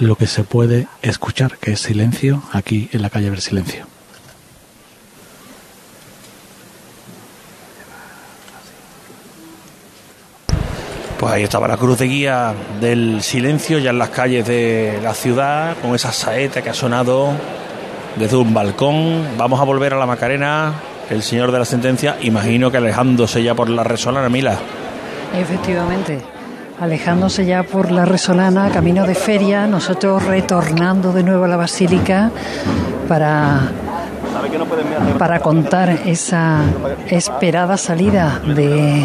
lo que se puede escuchar, que es silencio, aquí en la calle Ver Silencio. Pues ahí estaba la cruz de guía del silencio ya en las calles de la ciudad, con esa saeta que ha sonado desde un balcón. Vamos a volver a la Macarena, el señor de la sentencia, imagino que alejándose ya por la resolana, Mila. Efectivamente, alejándose ya por la resolana, camino de feria, nosotros retornando de nuevo a la basílica para para contar esa esperada salida de,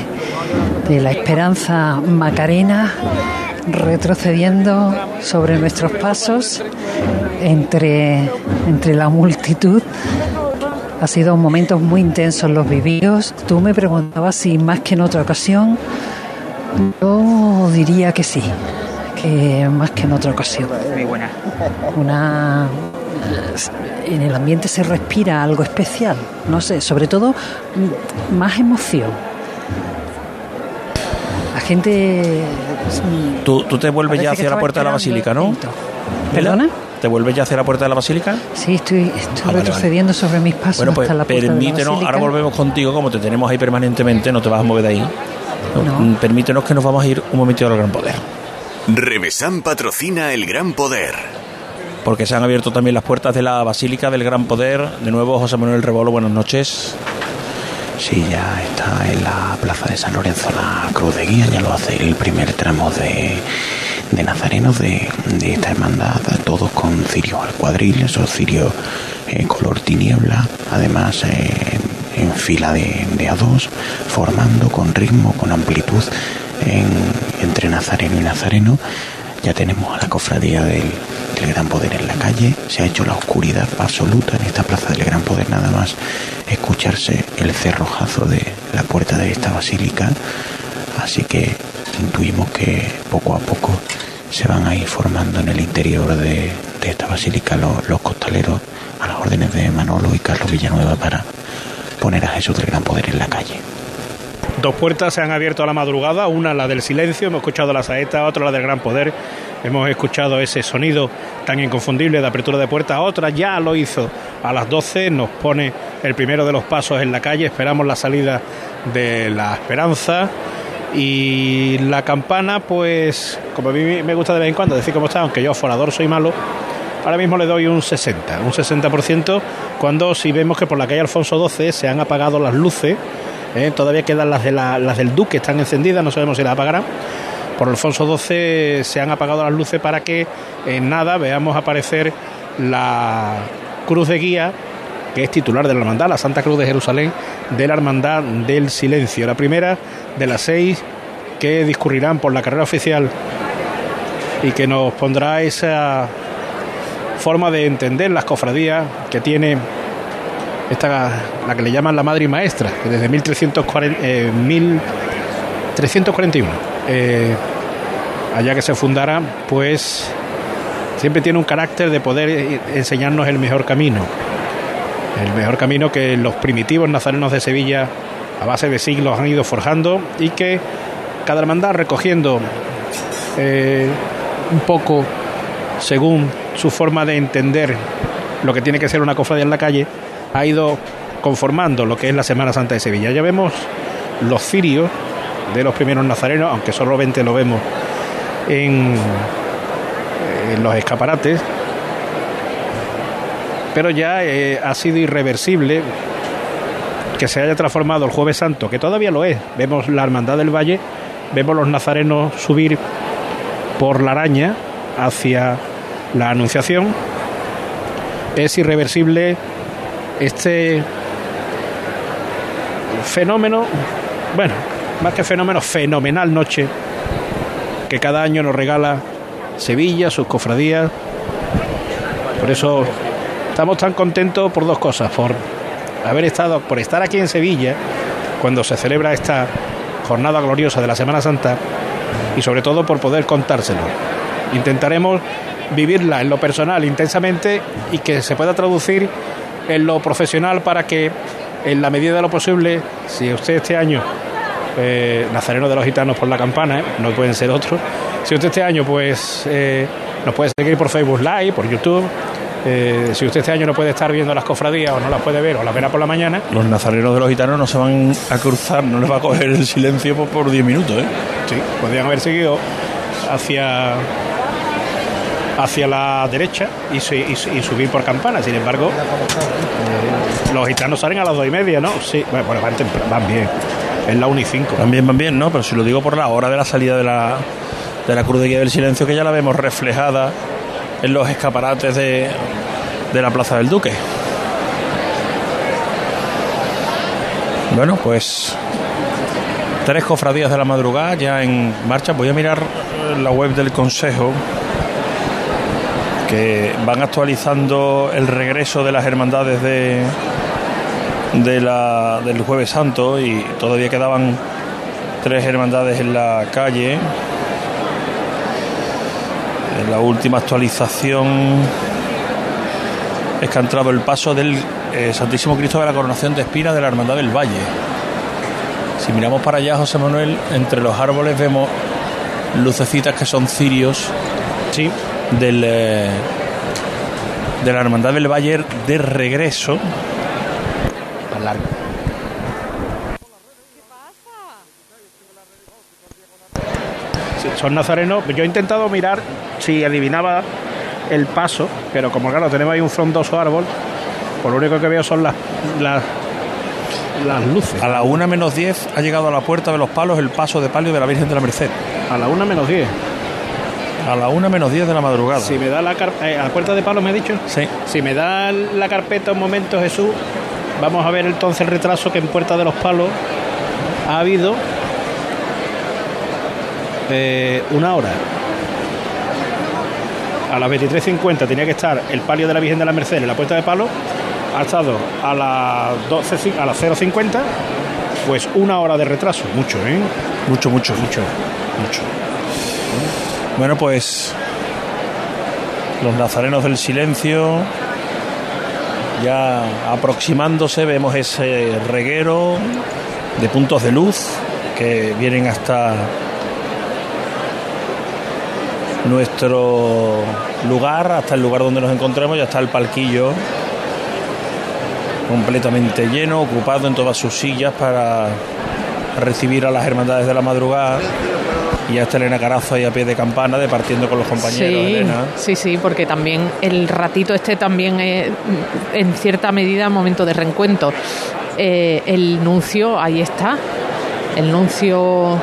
de la esperanza macarena, retrocediendo sobre nuestros pasos entre, entre la multitud. Ha sido momentos muy intensos los vividos. Tú me preguntabas si más que en otra ocasión. Yo diría que sí, que más que en otra ocasión. Muy buena. Una en el ambiente se respira algo especial, no sé, sobre todo más emoción. La gente. Tú, tú te vuelves ya hacia la puerta de la basílica, ¿no? ¿Perdona? ¿Te vuelves ya hacia la puerta de la basílica? Sí, estoy, estoy Ah, vale, retrocediendo sobre mis pasos Bueno, pues hasta la puerta permítenos, de la basílica. ahora volvemos contigo, como te tenemos ahí permanentemente, no te vas a mover de ahí. No. Mm, Permítenos que nos vamos a ir un momentito al Gran Poder. Remesan patrocina el Gran Poder. Porque se han abierto también las puertas de la Basílica del Gran Poder. De nuevo, José Manuel Rebolo, buenas noches. Sí, ya está en la plaza de San Lorenzo la cruz de guía, ya lo hace el primer tramo de, de nazarenos de, de esta hermandad, todos con cirios al cuadril, esos cirios eh, color tiniebla, además eh, en fila de, de a dos, formando con ritmo, con amplitud en- entre nazareno y nazareno. Ya tenemos a la cofradía del, del Gran Poder en la calle. Se ha hecho la oscuridad absoluta en esta plaza del Gran Poder, nada más escucharse el cerrojazo de la puerta de esta basílica. Así que intuimos que poco a poco se van a ir formando en el interior de, de esta basílica los, los costaleros a las órdenes de Manolo y Carlos Villanueva para poner a Jesús del Gran Poder en la calle. Dos puertas se han abierto a la madrugada, una la del silencio, hemos escuchado la saeta, otra la del gran poder, hemos escuchado ese sonido tan inconfundible de apertura de puerta, otra ya lo hizo a las 12, nos pone el primero de los pasos en la calle, esperamos la salida de la esperanza y la campana, pues como a mí me gusta de vez en cuando decir cómo está, aunque yo forador soy malo, Ahora mismo le doy un 60, un 60%, cuando si vemos que por la calle Alfonso XII se han apagado las luces, ¿eh? todavía quedan las, de la- las del Duque, están encendidas, no sabemos si las apagarán. Por Alfonso XII se han apagado las luces para que en nada veamos aparecer la cruz de guía, que es titular de la hermandad, la Santa Cruz de Jerusalén, de la Hermandad del Silencio. La primera de las seis que discurrirán por la carrera oficial y que nos pondrá esa forma de entender las cofradías que tiene esta la que le llaman la madre y maestra que desde 1340, eh, 1341 eh, allá que se fundara pues siempre tiene un carácter de poder enseñarnos el mejor camino. El mejor camino que los primitivos nazarenos de Sevilla a base de siglos han ido forjando y que cada hermandad recogiendo eh, un poco según su forma de entender lo que tiene que ser una cofradía en la calle, ha ido conformando lo que es la Semana Santa de Sevilla. Ya vemos los cirios de los primeros nazarenos, aunque solamente lo vemos en, en los escaparates, pero ya eh, ha sido irreversible que se haya transformado el Jueves Santo, que todavía lo es. Vemos la Hermandad del Valle, vemos los nazarenos subir por la araña hacia la Anunciación. Es irreversible este fenómeno, bueno, más que fenómeno, fenomenal noche que cada año nos regala Sevilla, sus cofradías. Por eso estamos tan contentos por dos cosas, por haber estado, por estar aquí en Sevilla cuando se celebra esta jornada gloriosa de la Semana Santa y sobre todo por poder contárselo. Intentaremos vivirla en lo personal intensamente y que se pueda traducir en lo profesional para que en la medida de lo posible, si usted este año, eh, Nazareno de los Gitanos por la campana, ¿eh? no pueden ser otros, si usted este año pues eh, Nos puede seguir por Facebook Live, por YouTube. Eh, si usted este año no puede estar viendo las cofradías o no las puede ver o las verá por la mañana. Los nazarenos de los gitanos no se van a cruzar, no les va a coger el silencio por 10 minutos, ¿eh? Sí, podrían haber seguido hacia hacia la derecha y, subir por campana. Sin embargo, los gitanos salen a las dos y media, ¿no? Sí, bueno, van, van bien. Es la 1 y 5. Van bien, van bien, ¿no? Pero si lo digo por la hora de la salida de la, de la Cruz del Silencio, que ya la vemos reflejada en los escaparates de, de la Plaza del Duque. Bueno, pues tres cofradías de la madrugada ya en marcha. Voy a mirar la web del Consejo van actualizando el regreso de las hermandades de, la, del Jueves Santo y todavía quedaban tres hermandades en la calle. En la última actualización es que ha entrado el paso del eh, Santísimo Cristo de la Coronación de Espina de la Hermandad del Valle. Si miramos para allá, José Manuel, entre los árboles vemos lucecitas que son cirios sí. Del, eh, de la Hermandad del Valle de regreso largo. son nazarenos. Yo he intentado mirar si adivinaba el paso, pero como claro, tenemos ahí un frondoso árbol, por lo único que veo son las, las, las luces. A la una menos 10 ha llegado a la puerta de los palos el paso de palio de la Virgen de la Merced. A la una menos 10. A la una menos 10 de la madrugada. Si me da la eh, a la puerta de palos me ha dicho. Sí. Si me da la carpeta un momento, Jesús, Vamos a ver entonces el retraso que en Puerta de los Palos ha habido eh, una hora. A las 23.50 tenía que estar el palio de la Virgen de la Merced en la Puerta de Palos. Ha estado a las 12, a las 0.50, pues una hora de retraso. Mucho, ¿eh? Mucho, mucho, mucho, mucho. Bueno, pues los nazarenos del silencio ya aproximándose vemos ese reguero de puntos de luz que vienen hasta nuestro lugar, hasta el lugar donde nos encontramos, ya está el palquillo completamente lleno, ocupado en todas sus sillas para recibir a las hermandades de la madrugada y hasta Elena Carazo ahí a pie de campana, departiendo con los compañeros. Sí, Elena. sí, sí, porque también el ratito este también es en cierta medida momento de reencuentro. Eh, el nuncio, ahí está, el nuncio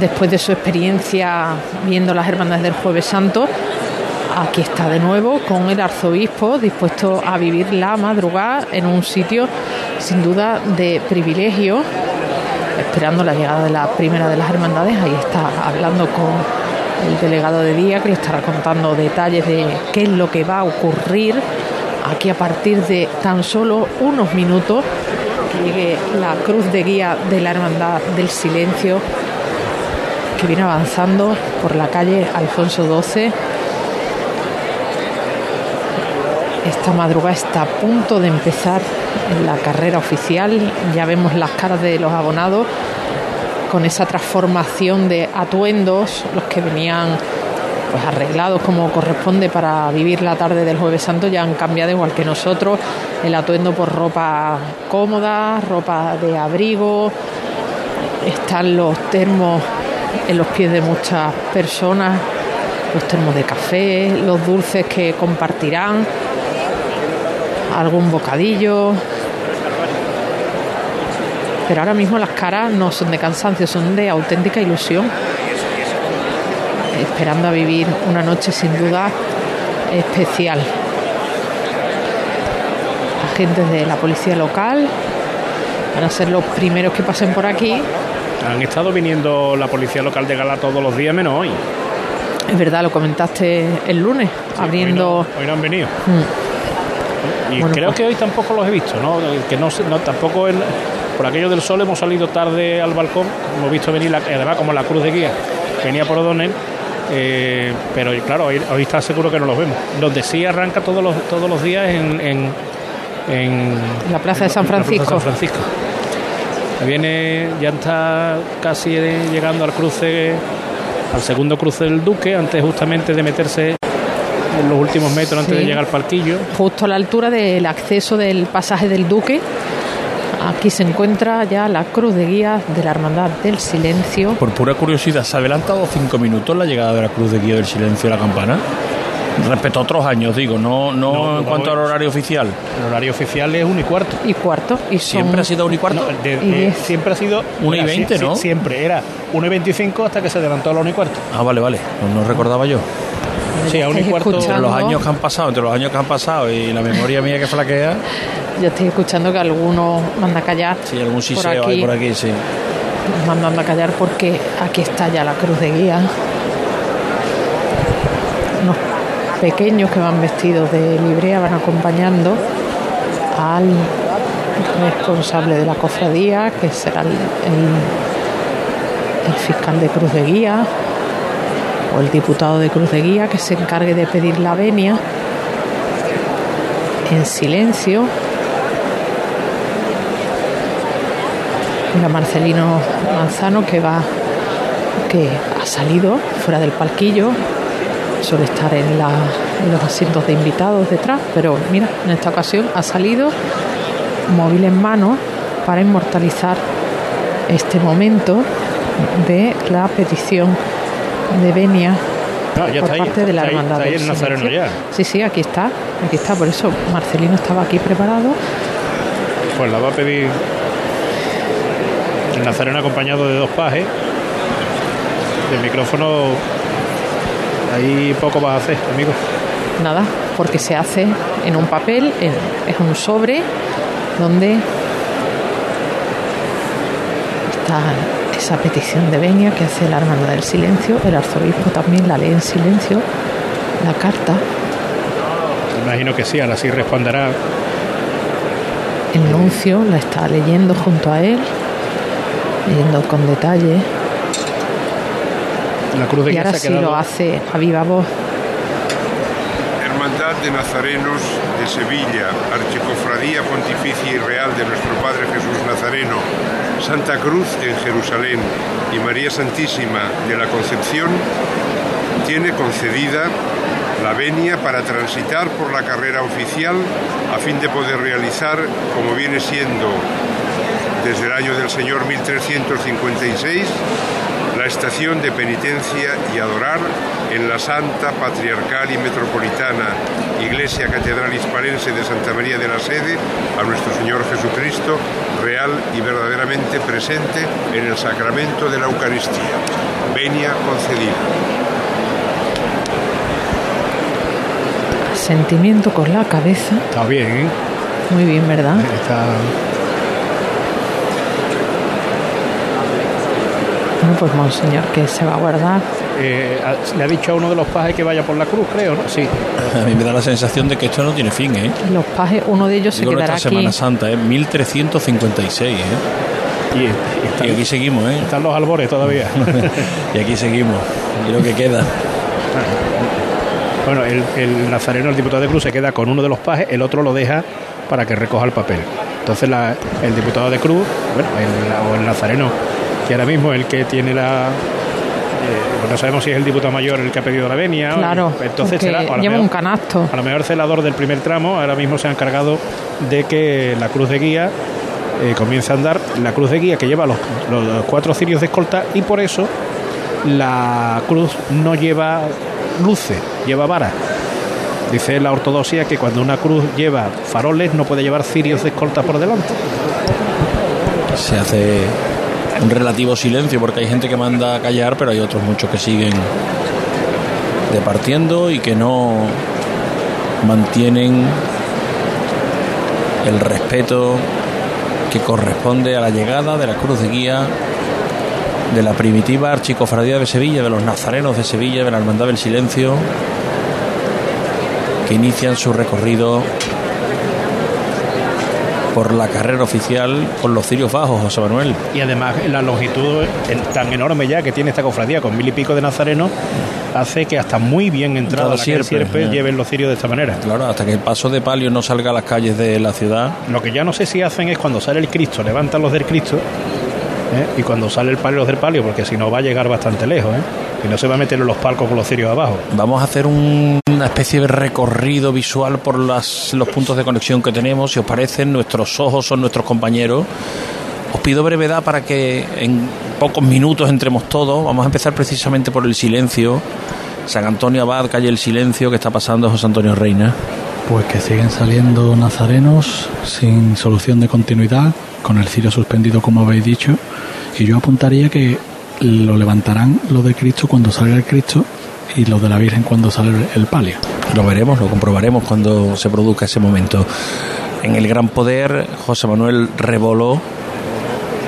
después de su experiencia viendo las hermandades del Jueves Santo, aquí está de nuevo con el arzobispo dispuesto a vivir la madrugada en un sitio sin duda de privilegio esperando la llegada de la primera de las hermandades. Ahí está hablando con el delegado de día que le estará contando detalles de qué es lo que va a ocurrir aquí a partir de tan solo unos minutos que llegue la cruz de guía de la hermandad del silencio que viene avanzando por la calle Alfonso XII. Esta madrugada está a punto de empezar la carrera oficial. Ya vemos las caras de los abonados con esa transformación de atuendos, los que venían pues arreglados como corresponde para vivir la tarde del jueves santo ya han cambiado igual que nosotros. El atuendo por ropa cómoda ropa de abrigo. Están los termos en los pies de muchas personas los termos de café los dulces que compartirán algún bocadillo pero ahora mismo las caras no son de cansancio, son de auténtica ilusión, esperando a vivir una noche sin duda especial. Agentes de la policía local van a ser los primeros que pasen por aquí. Han estado viniendo la policía local de Gala todos los días, menos hoy. Es verdad, lo comentaste el lunes, abriendo. Hoy no, han venido. Mm. Y creo pues que hoy tampoco los he visto, ¿no? Que no, no tampoco el, por aquello del sol hemos salido tarde al balcón, hemos visto venir, la, además como la cruz de guía venía por O'Donnell, eh, pero claro, hoy, está seguro que no los vemos. Donde sí arranca todos los, todos los días en, en, la Plaza de San Francisco. San Francisco. Viene, ya está casi llegando al cruce al segundo cruce del Duque, antes justamente de meterse en los últimos metros antes Sí. de llegar al parquillo. Justo a la altura del acceso del pasaje del Duque. Aquí se encuentra ya la cruz de guía de la Hermandad del Silencio. Por pura curiosidad, ¿se ha adelantado cinco minutos la llegada de la Cruz de Guía del Silencio a la campana? Respecto a otros años, digo, no, no, No, en cuanto al horario oficial. El horario oficial es 1 y cuarto. Y cuarto. Y son- ¿Siempre ha sido un y cuarto? No, de- Y de- diez. siempre ha sido Una y era, veinte, sí, ¿no? sí, siempre era 1 y 25 hasta que se adelantó a la 1 y cuarto. Ah, vale, vale, no, no recordaba yo. Sí, a 1 y cuarto. Entre escuchando. los años que han pasado, entre los años que han pasado y la memoria mía que flaquea, Yo estoy escuchando que algunos mandan a callar. sí, algún por siseo aquí, hay por aquí, sí. Mandando a callar porque aquí está ya la cruz de guía. Unos pequeños que van vestidos de librea van acompañando al responsable de la cofradía, que será el, el- el fiscal de cruz de guía el diputado de cruz de guía que se encargue de pedir la venia en silencio. Mira Marcelino Manzano que va, que ha salido fuera del palquillo, suele estar en, en los asientos de invitados detrás, pero mira, en esta ocasión ha salido móvil en mano para inmortalizar este momento de la petición de venia Ah, ya por está ahí, parte de la está ahí, está ahí el Nazareno ya. Sí, sí, aquí está, aquí está, por eso Marcelino estaba aquí preparado. Pues la va a pedir el Nazareno acompañado de dos pajes. El micrófono ahí poco vas a hacer, amigo. Nada, porque se hace en un papel, en- es un sobre donde está esa petición de venia que hace la Hermandad del Silencio. El arzobispo también la lee en silencio, la carta. Imagino que sí, ahora sí responderá. El nuncio la está leyendo junto a él, leyendo con detalle. La cruz de Y ahora se ha sí lo hace a viva voz. Hermandad de Nazarenos de Sevilla, Archicofradía Pontificia y Real de nuestro Padre Jesús Nazareno, Santa Cruz en Jerusalén y María Santísima de la Concepción, tiene concedida la venia para transitar por la carrera oficial a fin de poder realizar, como viene siendo desde el año del Señor 1356, la estación de penitencia y adorar en la Santa Patriarcal y Metropolitana Iglesia Catedral Hispalense de Santa María de la Sede a nuestro Señor Jesucristo, real y verdaderamente presente en el sacramento de la Eucaristía. Venia concedida. Sentimiento con la cabeza. Está bien, ¿eh? Muy bien, ¿verdad? Está... Bueno, pues monseñor, que se va a guardar. eh, le ha dicho a uno de los pajes que vaya por la cruz, creo, ¿no? Sí. A mí me da la sensación de que esto no tiene fin, ¿eh? Los pajes, uno de ellos se Digo quedará nuestra aquí. Semana Santa, ¿eh? 1356, ¿eh? Y, y Y están, aquí seguimos, ¿eh? están los albores todavía. Y aquí seguimos. Y lo que queda. Bueno, el, el nazareno, el diputado de Cruz, se queda con uno de los pajes, el otro lo deja para que recoja el papel. Entonces la- el diputado de Cruz, bueno, el, o el nazareno, que ahora mismo el que tiene la... eh, no sabemos si es el diputado mayor el que ha pedido la venia. o- Claro, entonces será, o a lo lleva mejor- un canasto. A lo mejor el celador del primer tramo ahora mismo se ha encargado de que la cruz de guía eh, comience a andar. La cruz de guía que lleva los, los cuatro cirios de escolta y por eso la cruz no lleva luces, lleva varas. Dice la ortodoxia que cuando una cruz lleva faroles no puede llevar cirios de escolta por delante. Se hace un relativo silencio porque hay gente que manda a callar, pero hay otros muchos que siguen departiendo y que no mantienen el respeto que corresponde a la llegada de la cruz de guía de la primitiva archicofradía de Sevilla, de los nazarenos de Sevilla, de la Hermandad del Silencio, que inician su recorrido por la carrera oficial con los cirios bajos, José Manuel. Y además la longitud tan enorme ya que tiene esta cofradía con mil y pico de nazarenos hace que hasta muy bien entrada la Sierpe eh. lleven los cirios de esta manera. Claro, hasta que el paso de palio no salga a las calles de la ciudad. Lo que ya no sé si hacen es cuando sale el Cristo, levantan los del Cristo, ¿eh? y cuando sale el palio los del palio, porque si no va a llegar bastante lejos. ¿eh? Y no se va a meter en los palcos con los cirios abajo. Vamos a hacer un- una especie de recorrido visual por las- los puntos de conexión que tenemos. Si os parece, nuestros ojos son nuestros compañeros. Os pido brevedad para que en pocos minutos entremos todos. Vamos a empezar precisamente por el silencio. San Antonio Abad, calle El Silencio, que está pasando José Antonio Reina. Pues que siguen saliendo nazarenos sin solución de continuidad, con el cirio suspendido como habéis dicho, y yo apuntaría que lo levantarán lo de Cristo cuando salga el Cristo y lo de la Virgen cuando sale el palio. Lo veremos, lo comprobaremos cuando se produzca ese momento. En el Gran Poder, José Manuel Rebolo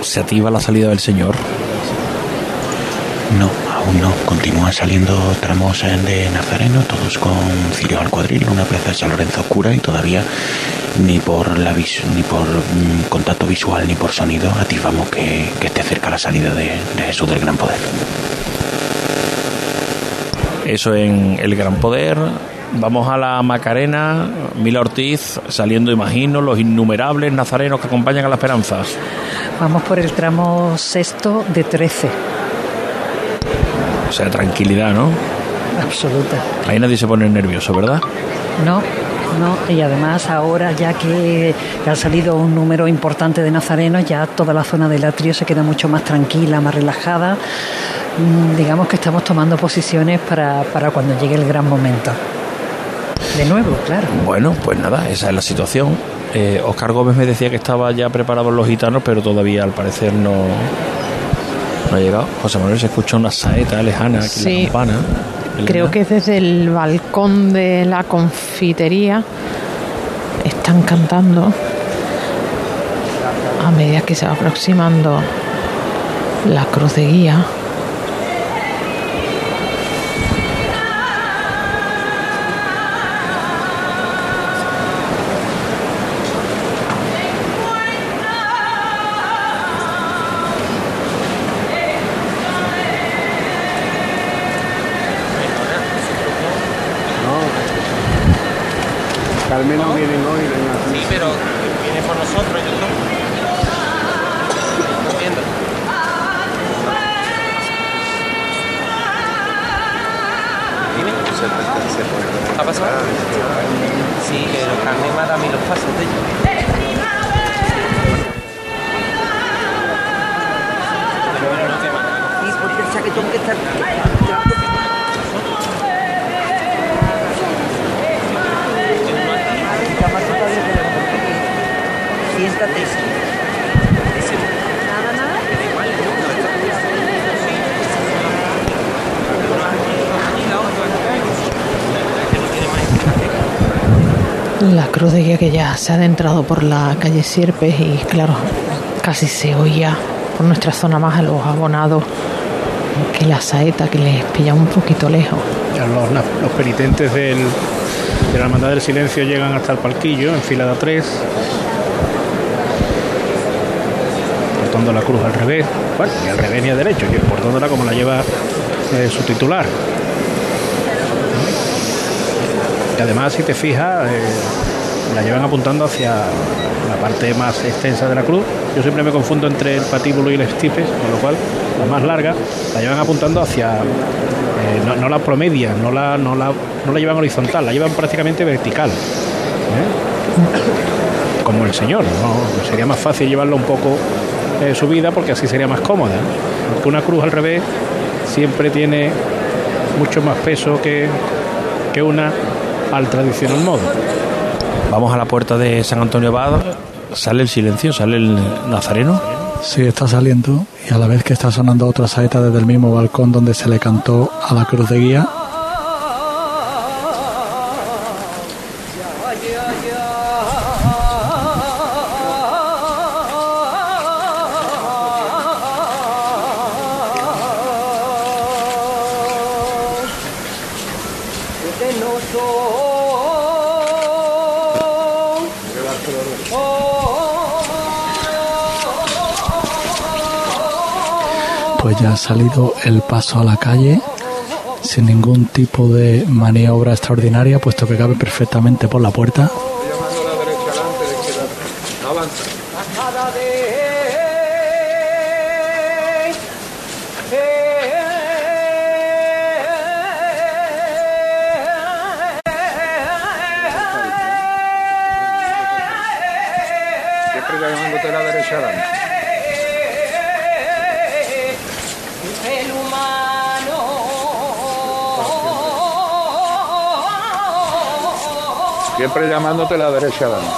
se activa la salida del Señor. No, aún no. Continúan saliendo tramos de Nazareno, todos con cirio al cuadril, una plaza de San Lorenzo oscura y todavía ni por la vis- ni por mm, contacto visual ni por sonido atisbamos que, que esté cerca la salida de, de Jesús del Gran Poder. Eso en el Gran Poder. Vamos a la Macarena, Mila Ortiz saliendo, imagino, los innumerables nazarenos que acompañan a la Esperanza. Vamos por el tramo sexto de 13. O sea, tranquilidad, ¿no? Absoluta. Ahí nadie se pone nervioso, ¿verdad? No, no, y además ahora ya que ha salido un número importante de nazarenos, ya toda la zona del atrio se queda mucho más tranquila, más relajada. Mm, Digamos que estamos tomando posiciones para, para cuando llegue el gran momento. De nuevo, claro. Bueno, pues nada, esa es la situación. Eh, Oscar Gómez me decía que estaba ya preparados los gitanos, pero todavía al parecer no, no ha llegado. José Manuel se escucha una saeta lejana aquí en Sí. la campana. Creo que es desde el balcón de la confitería están cantando a medida que se va aproximando la cruz de guía. Carmen no Que ya se ha adentrado por la calle Sierpes y claro, casi se oía por nuestra zona más a los abonados que la saeta que les pilla un poquito lejos. Los, los penitentes de la Hermandad del Silencio llegan hasta el palquillo en fila de a tres, portando la cruz al revés, bueno, ni al revés ni al derecho, y portándola como la lleva eh, su titular. Y además, si te fijas, eh, la llevan apuntando hacia la parte más extensa de la cruz. Yo siempre me confundo entre el patíbulo y el estipes, con lo cual la más larga la llevan apuntando hacia. eh, no, la promedian, no la, no, la, no la llevan horizontal, la llevan prácticamente vertical. ¿eh? Como el Señor. Sería más fácil llevarlo un poco eh, subida porque así sería más cómoda. Porque una cruz al revés siempre tiene mucho más peso que, que una al tradicional modo. Vamos a la puerta de San Antonio Abad. Sale el silencio, sale el nazareno. Sí, está saliendo y a la vez que está sonando otra saeta desde el mismo balcón donde se le cantó a la cruz de guía, ya ha salido el paso a la calle sin ningún tipo de maniobra extraordinaria, puesto que cabe perfectamente por la puerta. Llamándote la derecha adelante.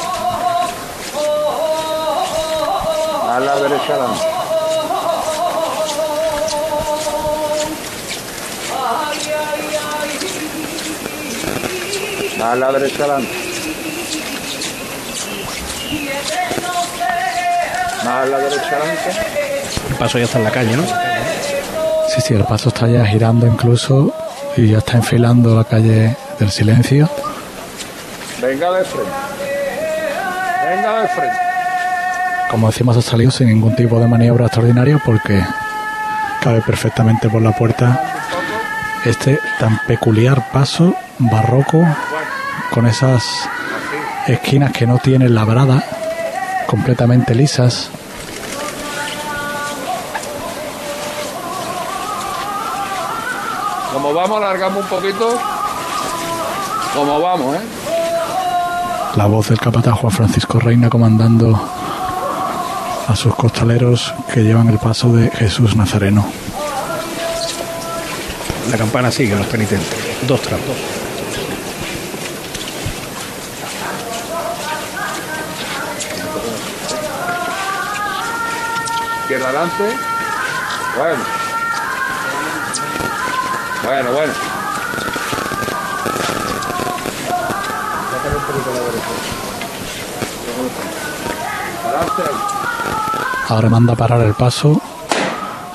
A la derecha adelante. A la derecha adelante. Más a la derecha adelante. El paso ya está en la calle, ¿no? Sí, sí, el paso está ya girando incluso y ya está enfilando la calle del silencio. Venga de frente. Venga de frente. Como decimos, ha salido sin ningún tipo de maniobra extraordinaria porque cabe perfectamente por la puerta este tan peculiar paso barroco con esas esquinas que no tienen labrada, completamente lisas. Como vamos, alargamos un poquito. Como vamos, ¿eh? La voz del capataz Juan Francisco Reina comandando a sus costaleros que llevan el paso de Jesús Nazareno. La campana sigue, los penitentes. Dos tramos. Izquierda adelante. Bueno. Bueno, bueno. Sácale un poquito a la derecha. Adelante. Ahora manda parar el paso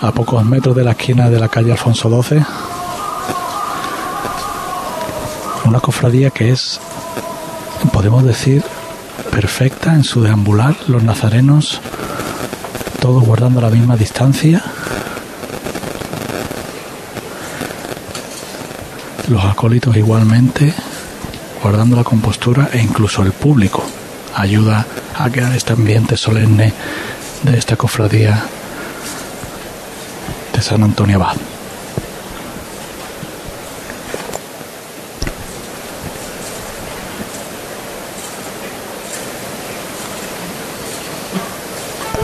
a pocos metros de la esquina de la calle Alfonso XII. Una cofradía que es, podemos decir, perfecta en su deambular. Los nazarenos, todos guardando la misma distancia. Los acólitos igualmente, guardando la compostura e incluso el público ayuda a crear este ambiente solemne de esta cofradía de San Antonio Abad.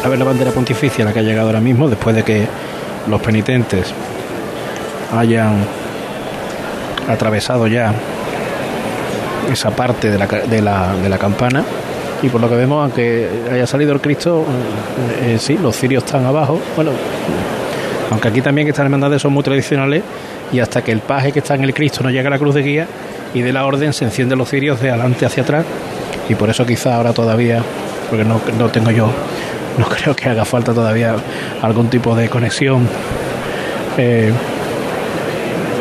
A ver la bandera pontificia, la que ha llegado ahora mismo, después de que los penitentes hayan atravesado ya esa parte de la, de la, de la campana. Y por lo que vemos, aunque haya salido el Cristo, eh, eh, sí, los cirios están abajo. Bueno, aunque aquí también estas hermandades son muy tradicionales y hasta que el paje que está en el Cristo no llega a la cruz de guía y de la orden se encienden los cirios de adelante hacia atrás y por eso quizá ahora todavía, porque no, no tengo yo, no creo que haga falta todavía algún tipo de conexión eh,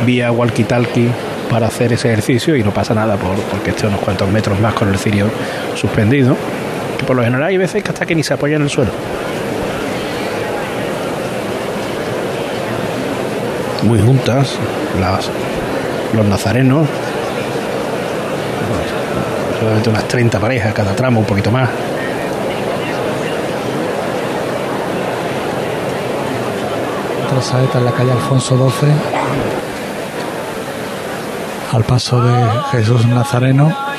vía walkie-talkie para hacer ese ejercicio y no pasa nada por, porque esté unos cuantos metros más con el cirio suspendido. Que por lo general hay veces que hasta que ni se apoya en el suelo. Muy juntas las, los nazarenos. Solamente unas 30 parejas cada tramo, un poquito más. Otra saeta en la calle Alfonso XII. Al paso de Jesús Nazareno.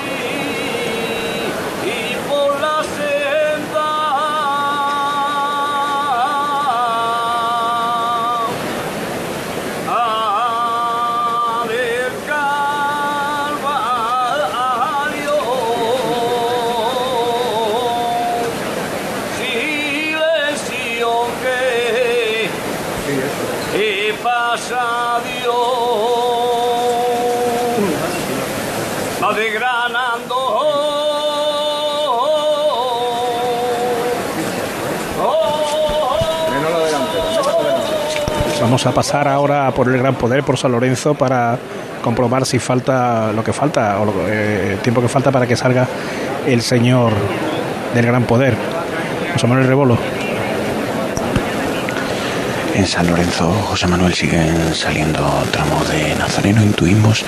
Vamos a pasar ahora por el Gran Poder, por San Lorenzo, para comprobar si falta lo que falta o lo- eh, el tiempo que falta para que salga el Señor del Gran Poder. José Manuel Rebolo. En San Lorenzo, José Manuel, siguen saliendo tramos de Nazareno, intuimos,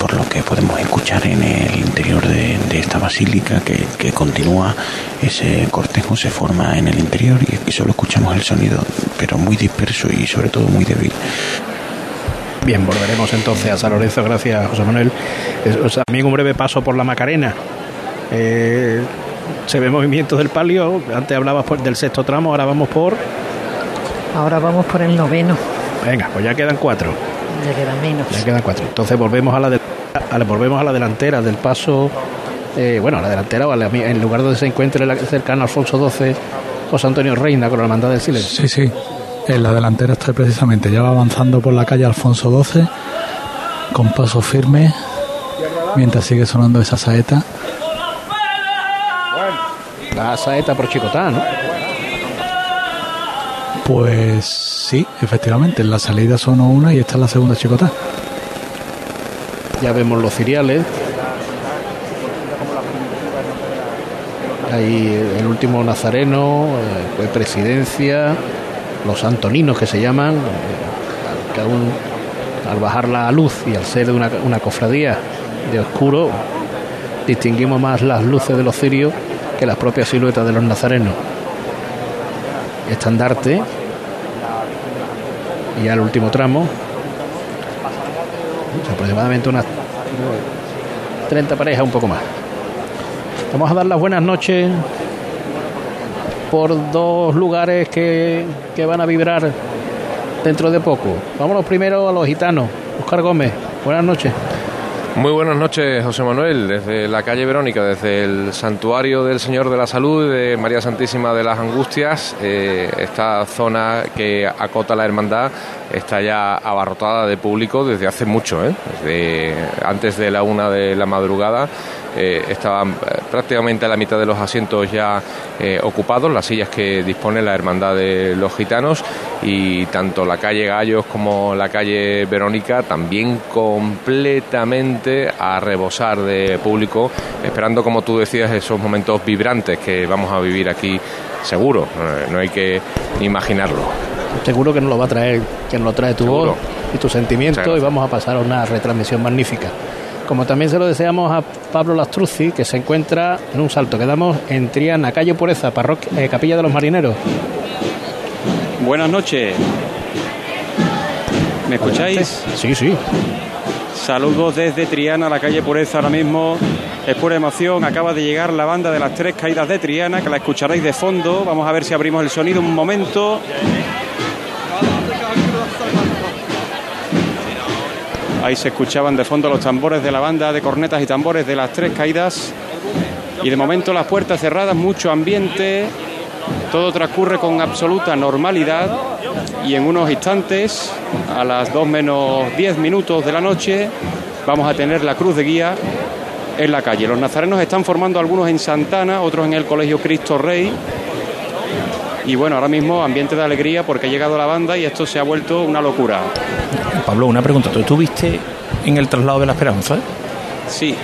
por lo que podemos escuchar en el interior de, esta basílica que, que continúa, ese cortejo se forma en el interior y, solo escuchamos el sonido, pero muy disperso y sobre todo muy débil. Bien, volveremos entonces a San Lorenzo, gracias José Manuel. O también un breve paso por la Macarena. Eh, Se ve movimiento del palio. Antes hablabas del sexto tramo, ahora vamos por. Ahora vamos por el noveno. Venga, pues ya quedan cuatro. Ya queda menos. Ya quedan cuatro. Entonces volvemos a la, de- a la- volvemos a la delantera del paso. eh, bueno, a la delantera o a la- en lugar donde se encuentre la cercano Alfonso XII, José Antonio Reina con la hermandad del silencio. Sí, sí. En la delantera está precisamente. Ya va avanzando por la calle Alfonso XII con paso firme mientras sigue sonando esa saeta. La saeta por Chicotá, ¿no? Pues sí, efectivamente. En la salida sonó una y esta es la segunda chicota. Ya vemos los ciriales. Ahí el último nazareno, eh, fue presidencia, los antoninos que se llaman, eh, que aún al bajar la luz y al ser una, una cofradía de oscuro, distinguimos más las luces de los cirios que las propias siluetas de los nazarenos. Estandarte, y ya el último tramo, aproximadamente unas 30 parejas, un poco más. Vamos a dar las buenas noches por dos lugares que, que van a vibrar dentro de poco. Vámonos primero a los gitanos. Oscar Gómez, buenas noches. Muy buenas noches, José Manuel, desde la calle Verónica, desde el santuario del Señor de la Salud de María Santísima de las Angustias. eh, esta zona que acota la hermandad está ya abarrotada de público desde hace mucho, ¿eh? desde antes de la una de la madrugada. Eh, estaban eh, prácticamente la mitad de los asientos ya eh, ocupados, las sillas que dispone la Hermandad de los Gitanos y tanto la calle Gallos como la calle Verónica también completamente a rebosar de público, esperando, como tú decías, esos momentos vibrantes que vamos a vivir aquí seguro, no hay que imaginarlo. Seguro que nos lo va a traer, que nos lo trae tu Seguro. voz y tu sentimiento y vamos a pasar a una retransmisión magnífica. Como también se lo deseamos a Pablo Lastruzzi, que se encuentra en un salto. Quedamos en Triana, calle Pureza, parroquia, eh, Capilla de los Marineros. Buenas noches. ¿Me escucháis? Sí, sí. Saludos desde Triana, la calle Pureza ahora mismo. Es pura emoción. Acaba de llegar la banda de las tres caídas de Triana, que la escucharéis de fondo. Vamos a ver si abrimos el sonido un momento. Ahí se escuchaban de fondo los tambores de la banda de cornetas y tambores de las tres caídas. Y de momento las puertas cerradas, mucho ambiente. Todo transcurre con absoluta normalidad y en unos instantes, a las 2 menos 10 minutos de la noche, vamos a tener la cruz de guía en la calle. Los nazarenos están formando algunos en Santana, otros en el Colegio Cristo Rey. Y bueno, ahora mismo ambiente de alegría porque ha llegado la banda y esto se ha vuelto una locura. Pablo, una pregunta. ¿Tú estuviste en el traslado de la esperanza? Sí.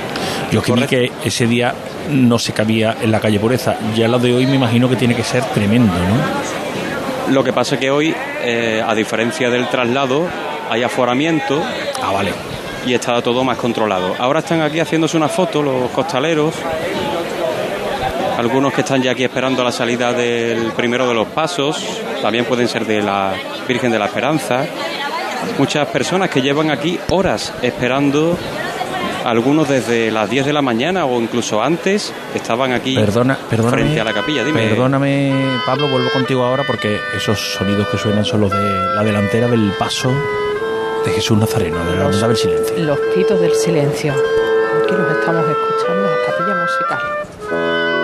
Yo que vi que ese día no se cabía en la calle Pureza. Ya lo de hoy me imagino que tiene que ser tremendo, ¿no? Lo que pasa es que hoy, eh, a diferencia del traslado, hay aforamiento. Ah, vale. Y está todo más controlado. Ahora están aquí haciéndose una foto los costaleros. Algunos que están ya aquí esperando la salida del primero de los pasos. También pueden ser de la Virgen de la Esperanza. Muchas personas que llevan aquí horas esperando. Algunos desde las 10 de la mañana o incluso antes estaban aquí Perdona, perdóname. frente a la capilla. Dime. Perdóname, Pablo, vuelvo contigo ahora porque esos sonidos que suenan son los de la delantera del paso de Jesús Nazareno, de la Hermandad del Silencio. Los pitos del silencio. Aquí los estamos escuchando, la capilla musical.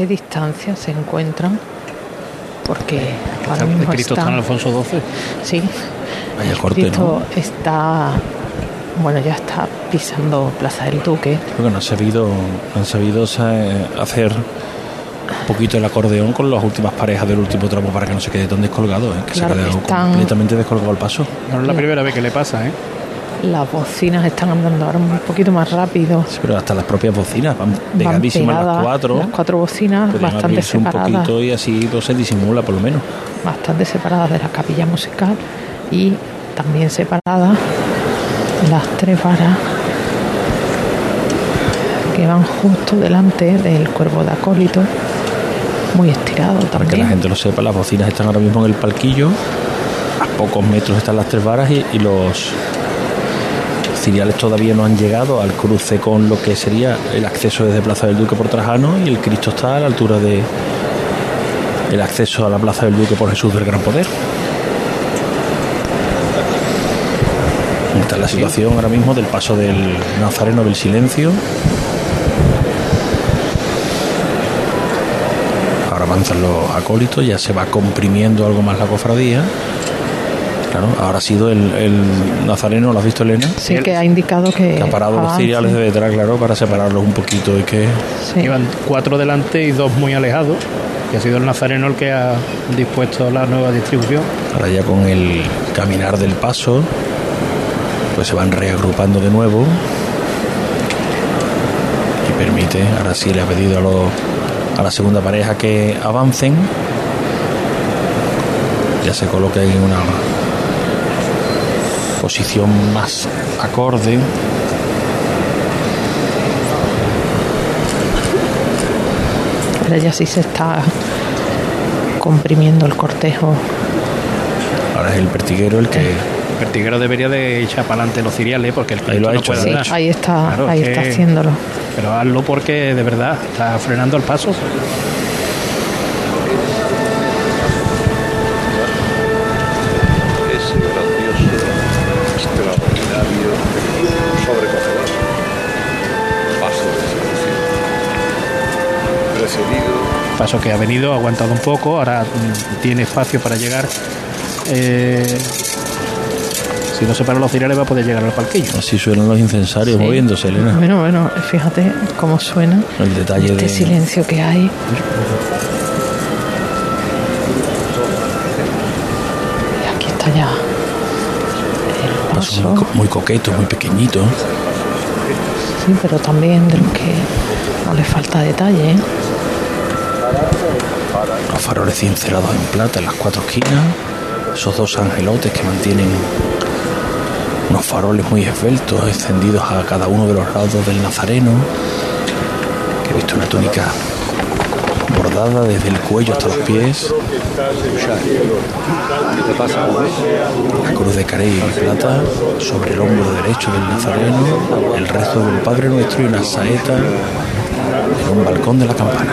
Qué distancia se encuentran? Porque ahora El mismo Cristo está en. Alfonso XII. Sí. Vaya el corte, Cristo está, bueno, ya está pisando Plaza del Duque. Creo que no han sabido, no han sabido eh, hacer un poquito el acordeón con las últimas parejas del último tramo para que no se quede tan descolgado, ¿eh? que Claro, se ha quedado están- completamente descolgado el paso. No es la primera vez que le pasa, ¿eh? Las bocinas están andando ahora un poquito más rápido. Pero hasta las propias bocinas van Van pegadísimas las pegadas cuatro. Las cuatro bocinas Podrían bastante abrirse un separadas. poquito y así no se disimula por lo menos. Bastante separadas de la capilla musical y también separadas las tres varas que van justo delante del cuervo de acólito, muy estirado Para que la también. gente lo sepa, las bocinas están ahora mismo en el palquillo. A pocos metros están las tres varas y, y los ciriales todavía no han llegado al cruce con lo que sería el acceso desde Plaza del Duque por Trajano y el Cristo está a la altura de el acceso a la Plaza del Duque por Jesús del Gran Poder. Esta es la situación ahora mismo del paso del Nazareno del Silencio. Ahora avanzan los acólitos, ya se va comprimiendo algo más la cofradía. Claro, ahora ha sido el, el Nazareno, ¿lo has visto Elena? Sí, que ha indicado que, Que ha parado los avance. ciriales de detrás, claro, para separarlos un poquito y que Iban cuatro delante y dos muy alejados. Y ha sido el Nazareno el que ha dispuesto la nueva distribución. ahora ya con el caminar del paso, pues se van reagrupando de nuevo. Y permite, ahora sí le ha pedido a, los- a la segunda pareja que avancen. Ya se coloca en una posición más acorde. Ahora ya sí se está comprimiendo el cortejo. Ahora es el pertiguero el que El pertiguero debería de echar para adelante los ciriales porque el Ahí lo ha Cristo no hecho, puede hecho. Ahí está, Claro, ahí es está que- haciéndolo. Pero hazlo porque de verdad está frenando el paso. Paso que ha venido, ha aguantado un poco, ahora mm, tiene espacio para llegar. eh, si no se paran los ciriales va a poder llegar al palquillo. así suenan los incensarios Sí. moviéndose, Elena. Bueno, bueno, fíjate cómo suena El detalle este de silencio que hay. Y aquí está ya el paso paso. muy, co- muy coqueto, muy pequeñito. Sí, pero también de lo que no le falta detalle. ¿eh? Los faroles cincelados en plata en las cuatro esquinas. Esos dos angelotes que mantienen unos faroles muy esbeltos, encendidos a cada uno de los lados del Nazareno. He visto una túnica bordada desde el cuello hasta los pies. La cruz de carey en plata sobre el hombro derecho del Nazareno. El rezo del Padre Nuestro y una saeta en un balcón de la campana.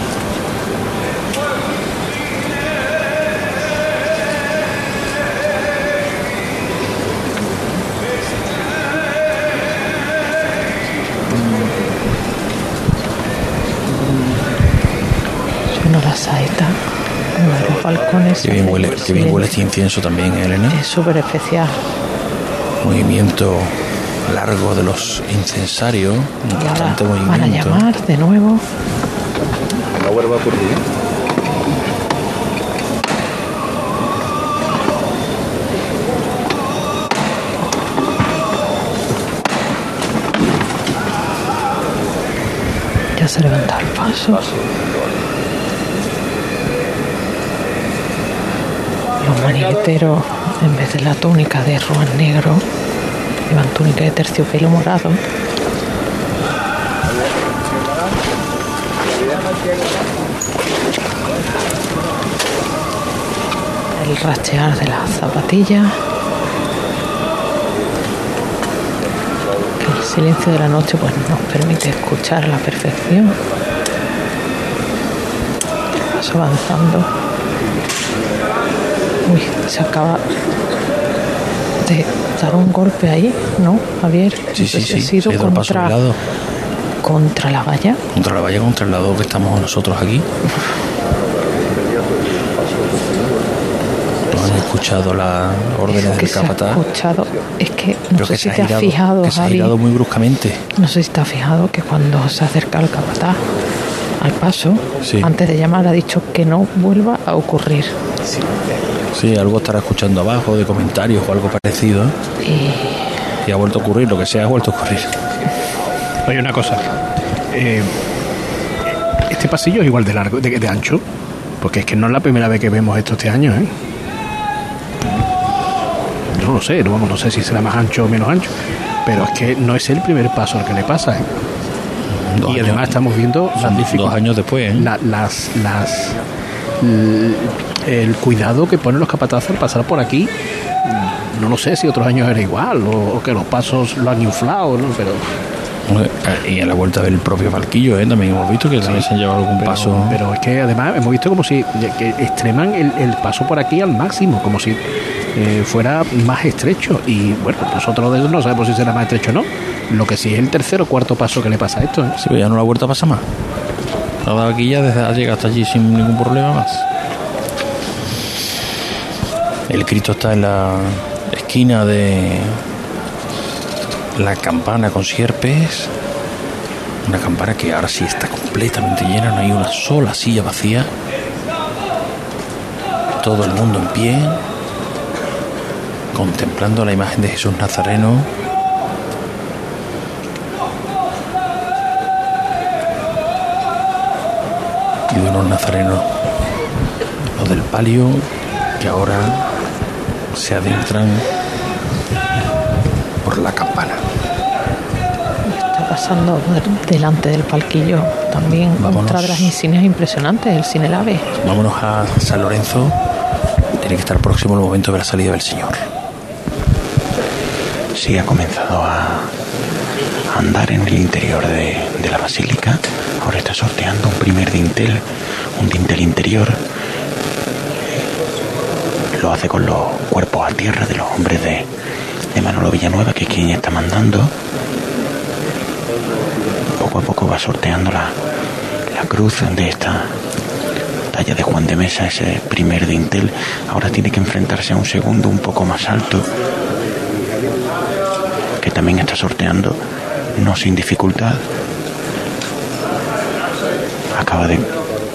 de los balcones. Qué bien huele, qué bien huele este incienso también, Elena. Es súper especial. Movimiento largo de los incensarios, Y ahora bastante van a movimiento. llamar de nuevo. no vuelva a ocurrir. Ya se levanta el paso. Los manigueteros, en vez de la túnica de ruan negro, llevan túnica de terciopelo morado. El rachear de las zapatillas. El silencio de la noche pues, nos permite escuchar a la perfección. Avanzando. Uy, se acaba de dar un golpe ahí, ¿no, Javier? Sí, sí, sí, sido se ha ido paso contra, la valla. Contra la valla, contra el lado que estamos nosotros aquí. No han escuchado las órdenes que del se ha capataz. escuchado. Es que no Pero sé que si se ha te has girado, fijado, que se ha girado muy bruscamente. No sé si te has fijado que cuando se acerca el capataz al paso, Sí. antes de llamar ha dicho que no vuelva a ocurrir. Sí, algo estará escuchando abajo de comentarios o algo parecido. Y Y ha vuelto a ocurrir, lo que sea, ha vuelto a ocurrir. Oye, una cosa. Eh, este pasillo es igual de largo, de, de ancho. Porque es que no es la primera vez que vemos esto este año, ¿eh? Yo no lo sé, no, no sé si será más ancho o menos ancho. Pero es que no es el primer paso al que le pasa, ¿eh? y además estamos viendo las Dos años después, ¿eh? la- las, las, el cuidado que ponen los capatazes al pasar por aquí. No lo sé si otros años era igual o, o que los pasos lo han inflado, ¿no? Pero Y a la vuelta del propio Valquillo, ¿eh? También hemos visto que también se han llevado algún pero, paso. pero es que además hemos visto como si que extreman el, el paso por aquí al máximo, como si eh, fuera más estrecho. Y bueno, nosotros de no sabemos si será más estrecho o no. Lo que sí es el tercer o cuarto paso que le pasa a esto. ¿eh? Sí, pero ya no la vuelta pasa más. Ha dado aquí ya desde ha llegado hasta allí sin ningún problema más. El Cristo está en la esquina de la campana con sierpes. Una campana que ahora sí está completamente llena, no hay una sola silla vacía. Todo el mundo en pie, contemplando la imagen de Jesús Nazareno. y de unos nazarenos, los del palio, que ahora se adentran por la campana. Está pasando delante del palquillo también Vámonos. otra de las insignias impresionantes, el Sinelave. Vámonos a San Lorenzo. Tiene que estar próximo el momento de la salida del Señor. Sí, ha comenzado a andar en el interior de, de la basílica. Ahora está sorteando un primer dintel, un dintel interior. Lo hace con los cuerpos tierra de los hombres de, de Manolo Villanueva, que es quien está mandando. Poco a poco va sorteando la, la cruz de esta talla de Juan de Mesa, ese primer dintel. Ahora tiene que enfrentarse a un segundo un poco más alto que también está sorteando, no sin dificultad. Acaba de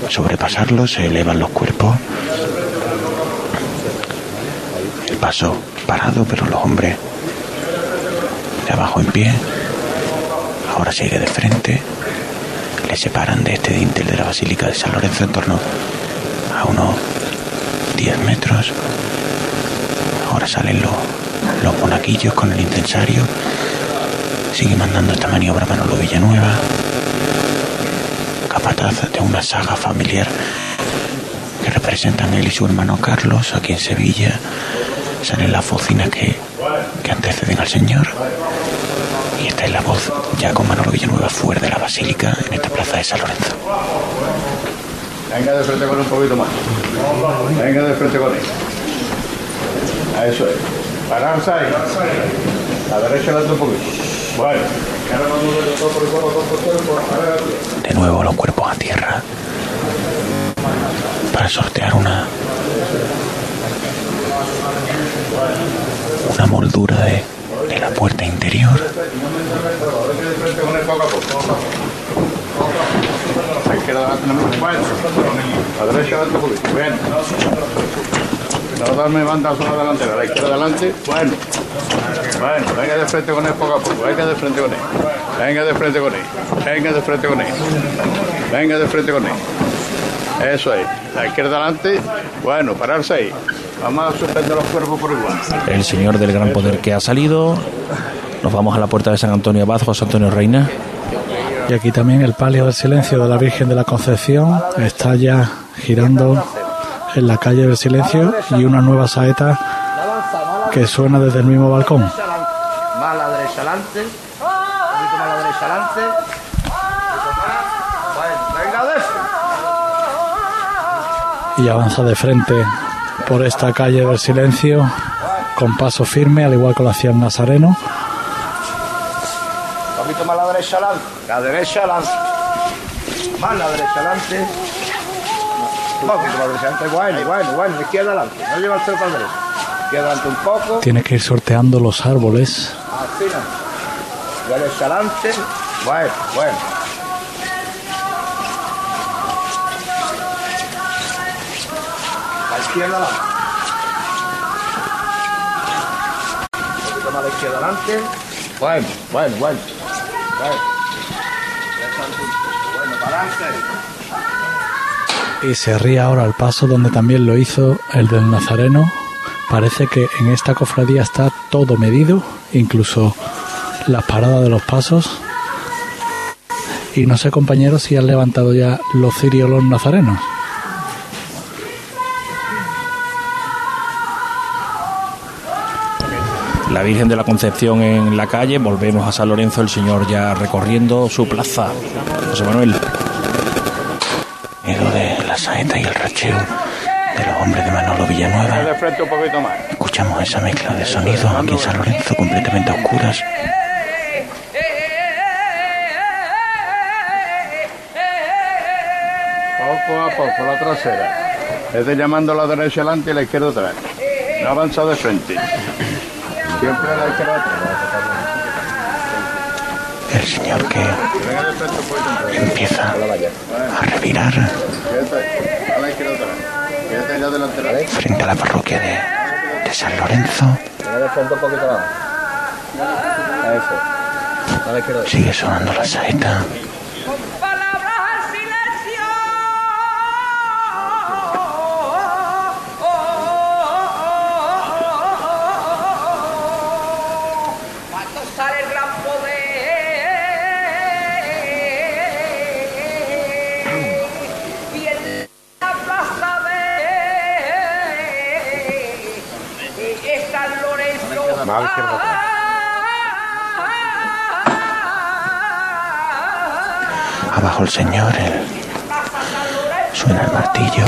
sobrepasarlo, se elevan los cuerpos. El paso parado, pero los hombres de abajo en pie. Ahora sigue de frente. Le separan de este dintel de la Basílica de San Lorenzo en torno a unos 10 metros. Ahora salen los, los monaguillos con el incensario. Sigue mandando esta maniobra Manolo Villanueva. Capataz de una saga familiar que representan él y su hermano Carlos aquí en Sevilla. Salen las bocinas que, que anteceden al Señor. Y esta es la voz ya con Manolo Villanueva fuera de la basílica en esta plaza de San Lorenzo. Venga de frente con un poquito más. Venga de frente con él. A eso es. Pararse ahí. A la derecha un poquito. Bueno. De nuevo los cuerpos a tierra para sortear una una moldura de, de la puerta interior. no darme banda sola delantera. A la izquierda adelante. Bueno. Bueno, venga de frente con él poco a. Venga de frente con él. Venga de frente con él. Venga de frente con él. Venga de frente con él. Eso es. La izquierda adelante. Bueno, pararse ahí. Vamos a suspender los cuerpos por igual. El Señor del Gran Poder que ha salido. Nos vamos a la puerta de San Antonio Abad, José Antonio Reina. Y aquí también el palio del silencio de la Virgen de la Concepción está ya girando en la calle del silencio y una nueva saeta que suena desde el mismo balcón. Derecha adelante. Derecha adelante. Y avanza de frente por esta calle del silencio con paso firme, al igual que lo hacía el Nazareno. Un poquito más a la derecha adelante. La derecha adelante. Más la derecha adelante. Un poquito más la derecha adelante. Bueno, bueno, bueno. Izquierda adelante. No lleva el pelo para la derecha. Izquierda adelante un poco. Tiene que ir sorteando los árboles. Al final. Derecha adelante. Bueno, bueno. Izquierda adelante. Un poquito más a la izquierda adelante. Bueno, bueno, bueno. Bueno. Bueno, para adelante. Y se ríe ahora al paso donde también lo hizo el del Nazareno. Parece que en esta cofradía está todo medido, incluso las paradas de los pasos. Y no sé, compañeros, si han levantado ya los cirios los nazarenos. La Virgen de la Concepción en la calle, volvemos a San Lorenzo, el Señor ya recorriendo su plaza. José Manuel. Miedo de la saeta y el racheo de los hombres de Manolo Villanueva. Escuchamos esa mezcla de sonidos aquí en San Lorenzo completamente a oscuras. Poco a poco, la trasera. Es de llamando a la derecha adelante y la izquierda atrás. No avanza de frente. Siempre la. El señor que empieza a revirar frente a la parroquia de, San Lorenzo. Sigue sonando la saeta. Izquierda atrás. Abajo el señor, el- suena el martillo.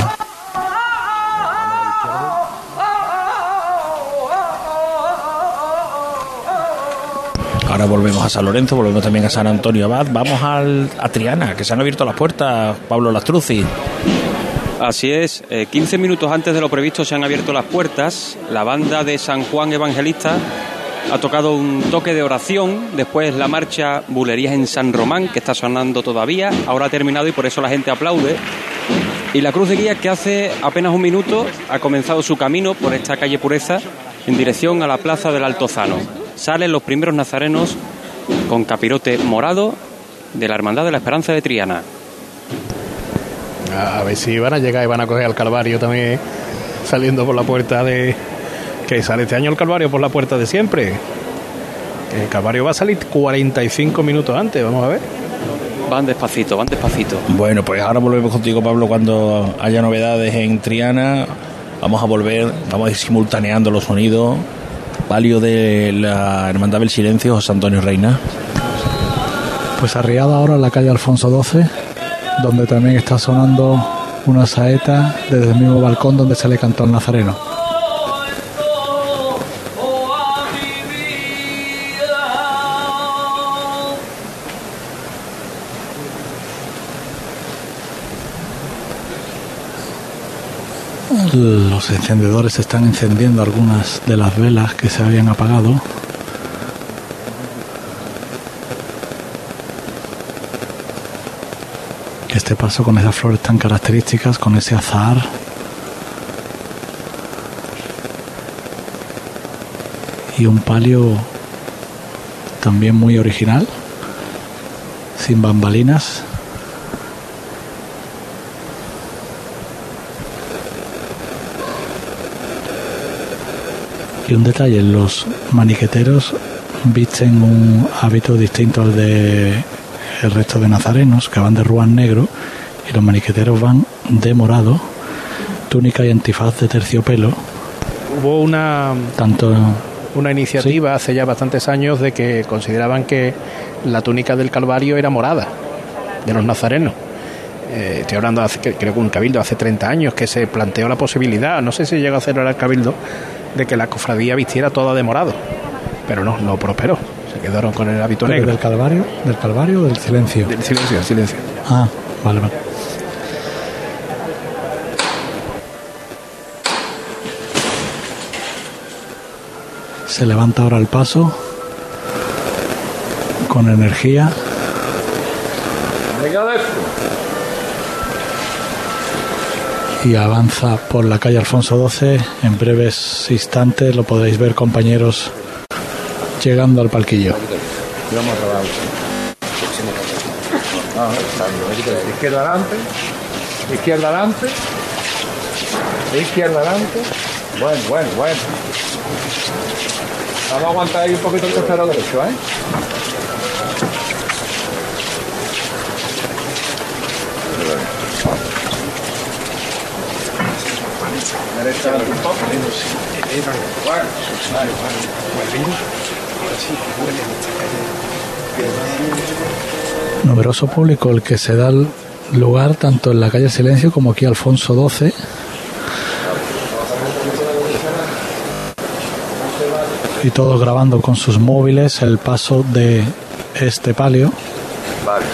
Ahora volvemos a San Lorenzo, volvemos también a San Antonio Abad. Vamos al, a Triana, que se han abierto las puertas, Pablo Lastruzzi. Así es, eh, 15 minutos antes de lo previsto se han abierto las puertas. La banda de San Juan Evangelista ha tocado un toque de oración. Después la marcha Bulerías en San Román, que está sonando todavía. Ahora ha terminado y por eso la gente aplaude. Y la cruz de guía, que hace apenas un minuto ha comenzado su camino por esta calle Pureza en dirección a la plaza del Altozano. Salen los primeros nazarenos con capirote morado de la Hermandad de la Esperanza de Triana. A ver si van a llegar y van a coger al Calvario también, saliendo por la puerta de. Que sale este año el Calvario por la puerta de siempre. El Calvario va a salir 45 minutos antes, vamos a ver. Van despacito, van despacito. Bueno, pues ahora volvemos contigo, Pablo, cuando haya novedades en Triana. Vamos a volver, vamos a ir simultaneando los sonidos. Palio de la Hermandad del Silencio, José Antonio Reina. Pues arriada ahora en la calle Alfonso XII, donde también está sonando una saeta desde el mismo balcón donde se le cantó al Nazareno. Los encendedores están encendiendo algunas de las velas que se habían apagado. Este paso con esas flores tan características, con ese azahar. Y un palio también muy original, sin bambalinas. Y un detalle, los maniqueteros visten un hábito distinto al de el resto de nazarenos, que van de ruan negro, y los maniqueteros van de morado, túnica y antifaz de terciopelo, Hubo una, tanto una iniciativa hace ya bastantes años de que consideraban que la túnica del Calvario era morada, de los nazarenos. Eh, estoy hablando, hace, creo que un cabildo hace 30 años que se planteó la posibilidad, no sé si llegó a hacer ahora el cabildo, de que la cofradía vistiera toda de morado. Pero no, no prosperó. Se quedaron con el hábito negro. del Calvario, del Calvario o del silencio. Del silencio, del silencio. Ah, vale, vale. Se levanta ahora el paso con energía. Venga. Y avanza por la calle Alfonso XII. En breves instantes lo podéis ver, compañeros, llegando al palquillo. Izquierda adelante. Izquierda adelante. Izquierda adelante. Bueno, bueno, bueno. Vamos a aguantar ahí un poquito el costado derecho, ¿eh? Numeroso público el que se da lugar tanto en la calle Silencio como aquí Alfonso XII. Y todos grabando con sus móviles el paso de este palio. Vale.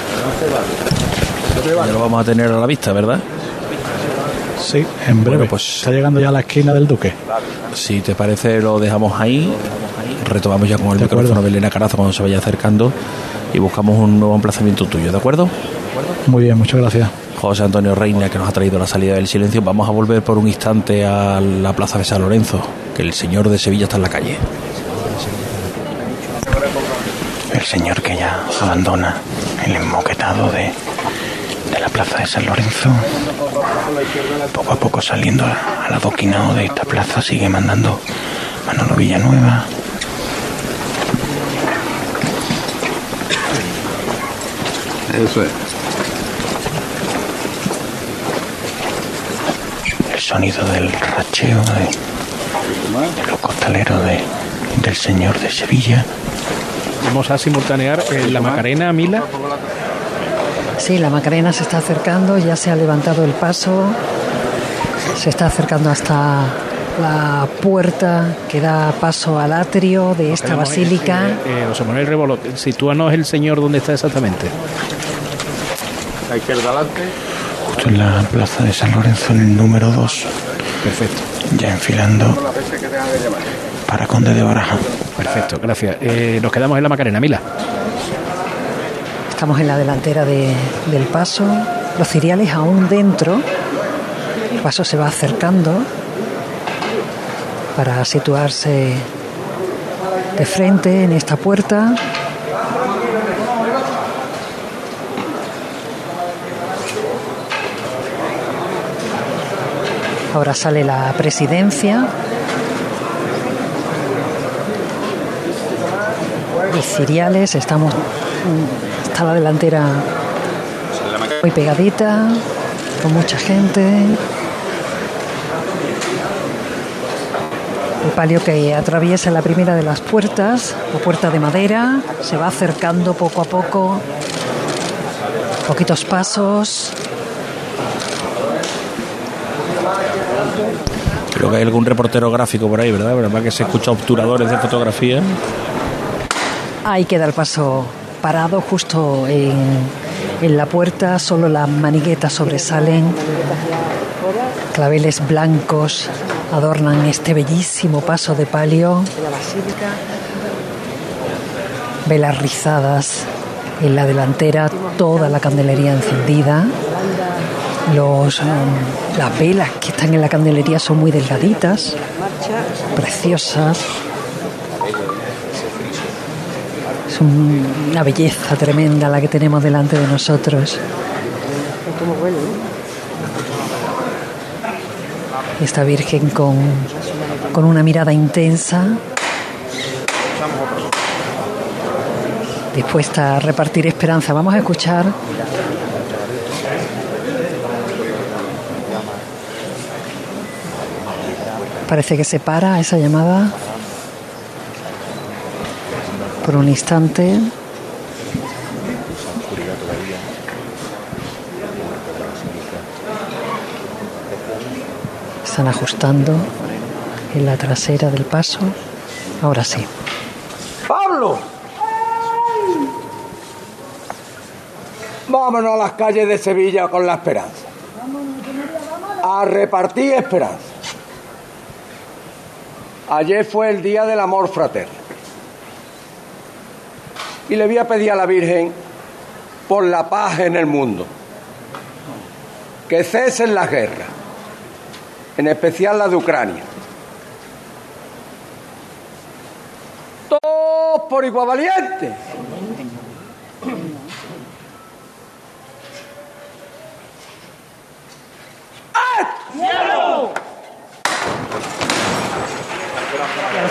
Ya lo vamos a tener a la vista, ¿verdad? Sí, en breve. pues está llegando ya a la esquina del Duque. Si te parece, lo dejamos ahí. Retomamos ya con el micrófono de Elena Carazo cuando se vaya acercando y buscamos un nuevo emplazamiento tuyo, ¿de acuerdo? Muy bien, muchas gracias. José Antonio Reina, que nos ha traído la salida del silencio. Vamos a volver por un instante a la plaza de San Lorenzo, que el señor de Sevilla está en la calle. El señor que ya abandona el enmoquetado de, de la plaza de San Lorenzo, poco a poco saliendo al adoquinado de esta plaza, sigue mandando Manolo Villanueva. Eso es. El sonido del racheo de, de los costaleros de, del señor de Sevilla. Vamos a simultanear eh, la Macarena, Mila. Sí, la Macarena se está acercando, ya se ha levantado el paso, se está acercando hasta la puerta que da paso al atrio de esta Tenemos, basílica. eh, eh, José Manuel Rebolo, sitúanos el señor donde está exactamente. La izquierda adelante. Justo en la plaza de San Lorenzo, en el número 2. Perfecto. Ya enfilando para Conde de Baraja. Perfecto, gracias. Eh, nos quedamos en la Macarena, Mila. Estamos en la delantera de- del paso, los ciriales aún dentro. El paso se va acercando para situarse de frente en esta puerta. Ahora sale la presidencia. Y ciriales, estamos está la delantera muy pegadita, con mucha gente. El palio que atraviesa la primera de las puertas, la puerta de madera, se va acercando poco a poco, poquitos pasos. Creo que hay algún reportero gráfico por ahí, ¿verdad? ¿Verdad que se escucha obturadores de fotografía? Ahí queda el paso parado justo en, en la puerta, solo las maniguetas sobresalen. Claveles blancos adornan este bellísimo paso de palio. Velas rizadas en la delantera, toda la candelería encendida. Los, em, las velas que están en la candelería son muy delgaditas, preciosas. Es un- una belleza tremenda la que tenemos delante de nosotros. Esta Virgen con, con una mirada intensa, dispuesta a repartir esperanza. Vamos a escuchar Parece que se para esa llamada por un instante. Están ajustando en la trasera del paso. Ahora sí. ¡Pablo! Vámonos a las calles de Sevilla con la esperanza. A repartir esperanza. Ayer fue el día del amor fraterno y le voy a pedir a la Virgen por la paz en el mundo, que cesen las guerras, en especial la de Ucrania. Todos por igual valientes.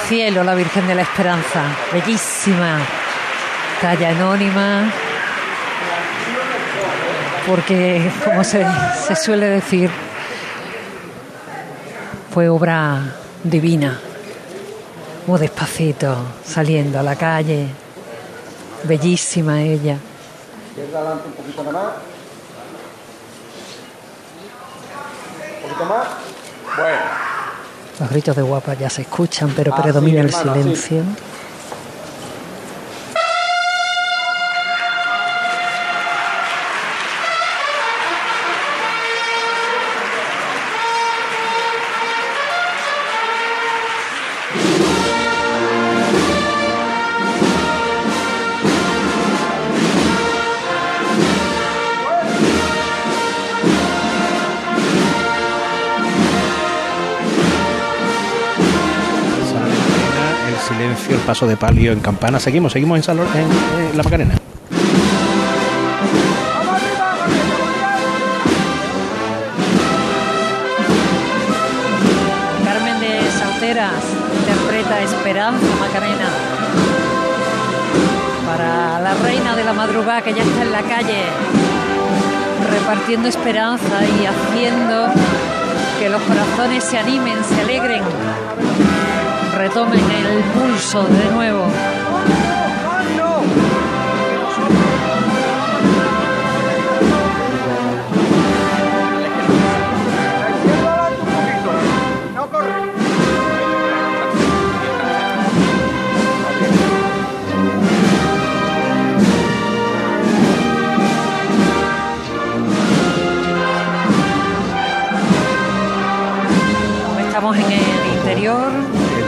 cielo, la Virgen de la Esperanza. Bellísima talla anónima, porque como se, se suele decir, fue obra divina, muy despacito, saliendo a la calle, bellísima ella. Izquierda adelante un poquito más. Un poquito más. Bueno. Los gritos de guapa ya se escuchan, pero Así, predomina el hermano, silencio. Paso de palio en campana. Seguimos, seguimos en, Salor- en, la Macarena. Carmen de Sauteras interpreta Esperanza Macarena para la reina de la madrugada que ya está en la calle repartiendo esperanza y haciendo que los corazones se animen, se alegren, retomen el pulso de nuevo.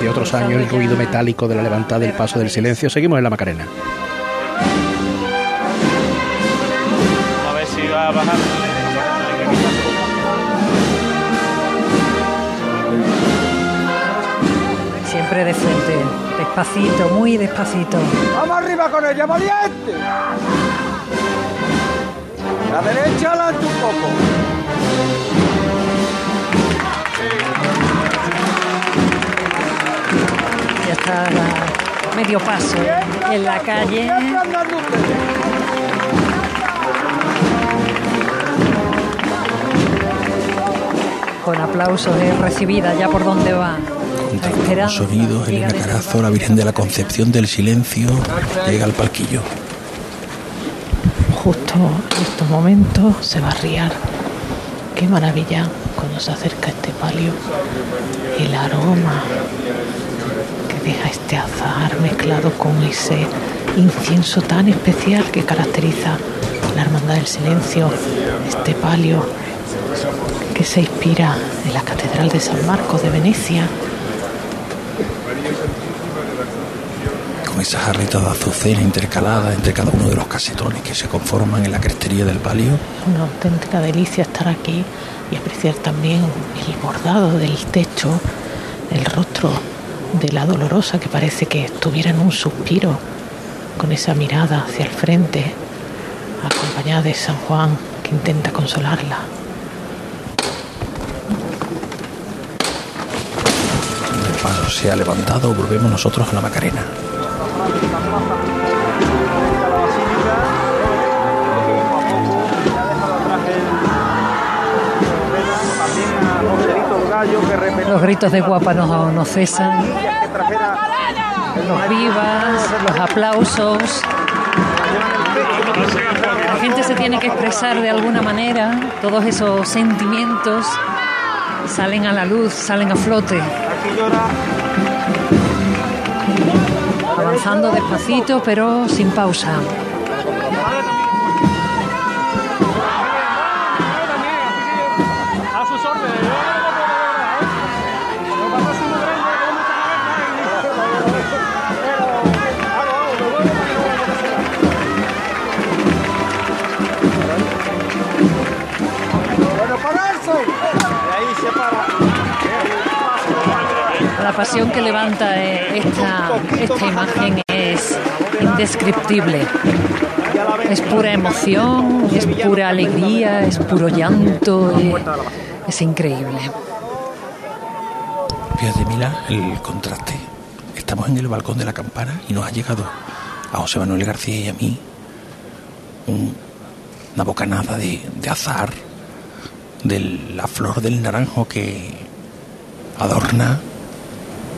Otros años, el ruido metálico de la levantada del paso del silencio. Seguimos en la Macarena. A ver si va a bajar. siempre de frente, despacito, muy despacito. Vamos arriba con ella, valiente. La derecha adelante un poco. Medio paso en la calle. Con aplausos es recibida ya por donde va. La esperanza Sonidos, Elena Carazo, la Virgen de la Concepción del Silencio, llega al palquillo. Justo en estos momentos se va a riar. Qué maravilla cuando se acerca este palio. El aroma deja este azahar mezclado con ese incienso tan especial que caracteriza la Hermandad del Silencio. Este palio que se inspira en la Catedral de San Marcos de Venecia. Con esas jarritas de azucena intercaladas entre cada uno de los casetones que se conforman en la crestería del palio. Una auténtica delicia estar aquí y apreciar también el bordado del techo, el rostro de la dolorosa que parece que estuviera en un suspiro, con esa mirada hacia el frente, acompañada de San Juan que intenta consolarla. El paso se ha levantado, volvemos nosotros a la Macarena. Los gritos de guapa no, no cesan. Los vivas, los aplausos. La gente se tiene que expresar de alguna manera. Todos esos sentimientos salen a la luz, salen a flote. Avanzando despacito, pero sin pausa. La pasión que levanta eh, esta, esta imagen es indescriptible. Es pura emoción, es pura alegría, es puro llanto, eh, es increíble. Fíjate, Mila, el contraste. estamos en el balcón de la campana y nos ha llegado a José Manuel García y a mí un- una bocanada de azar de la flor del naranjo que adorna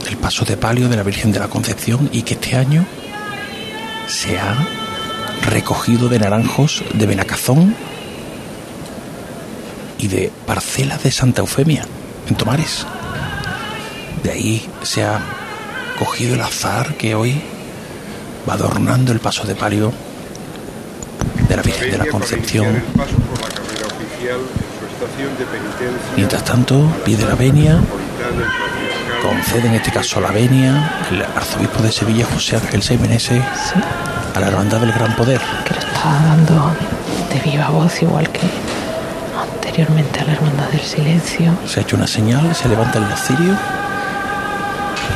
el paso de palio de la Virgen de la Concepción y que este año se ha recogido de naranjos de Benacazón y de parcelas de Santa Eufemia en Tomares. De ahí se ha cogido el azar que hoy va adornando el paso de palio de la Virgen de la Concepción. Mientras tanto, pide la venia. Concede en este caso la venia el arzobispo de Sevilla, José Ángel Seimenese, a la hermandad del Gran Poder. Está dando de viva voz, igual que anteriormente a la Hermandad del Silencio. Se ha hecho una señal, se levanta el cirio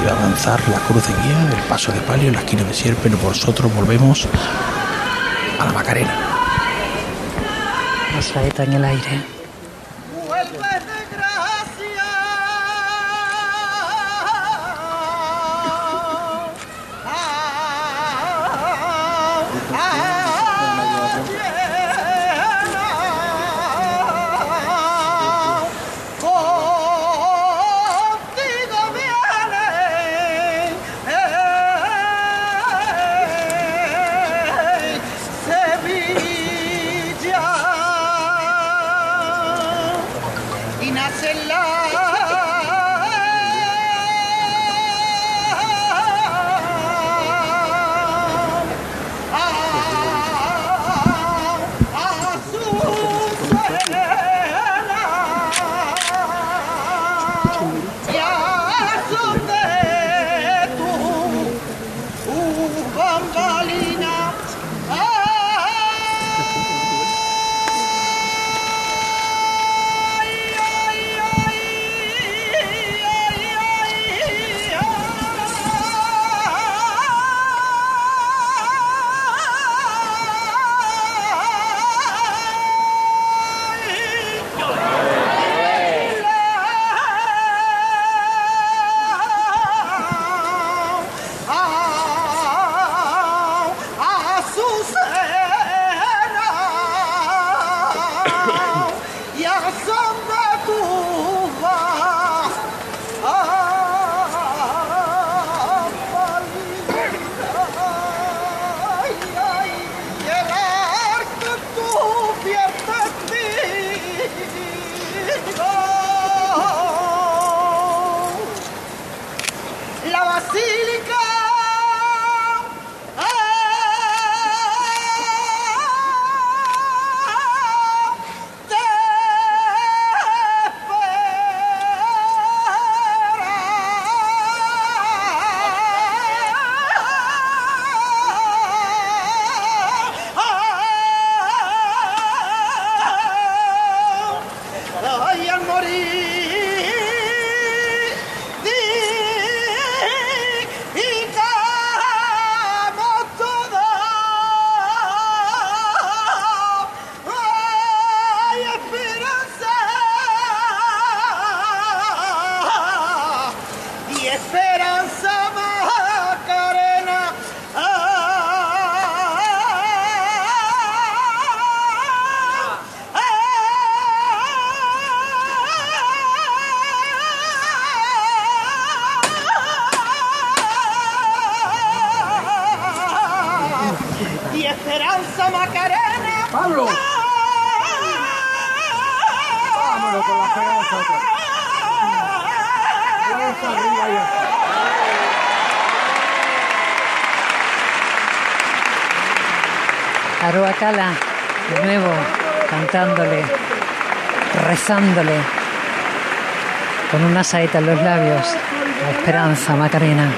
y va a avanzar la cruz de guía, el paso de palio, la esquina de sierpe. Nosotros volvemos a la Macarena. La saeta en el aire. De nuevo, cantándole, rezándole, con una saeta en los labios, la esperanza, Macarena.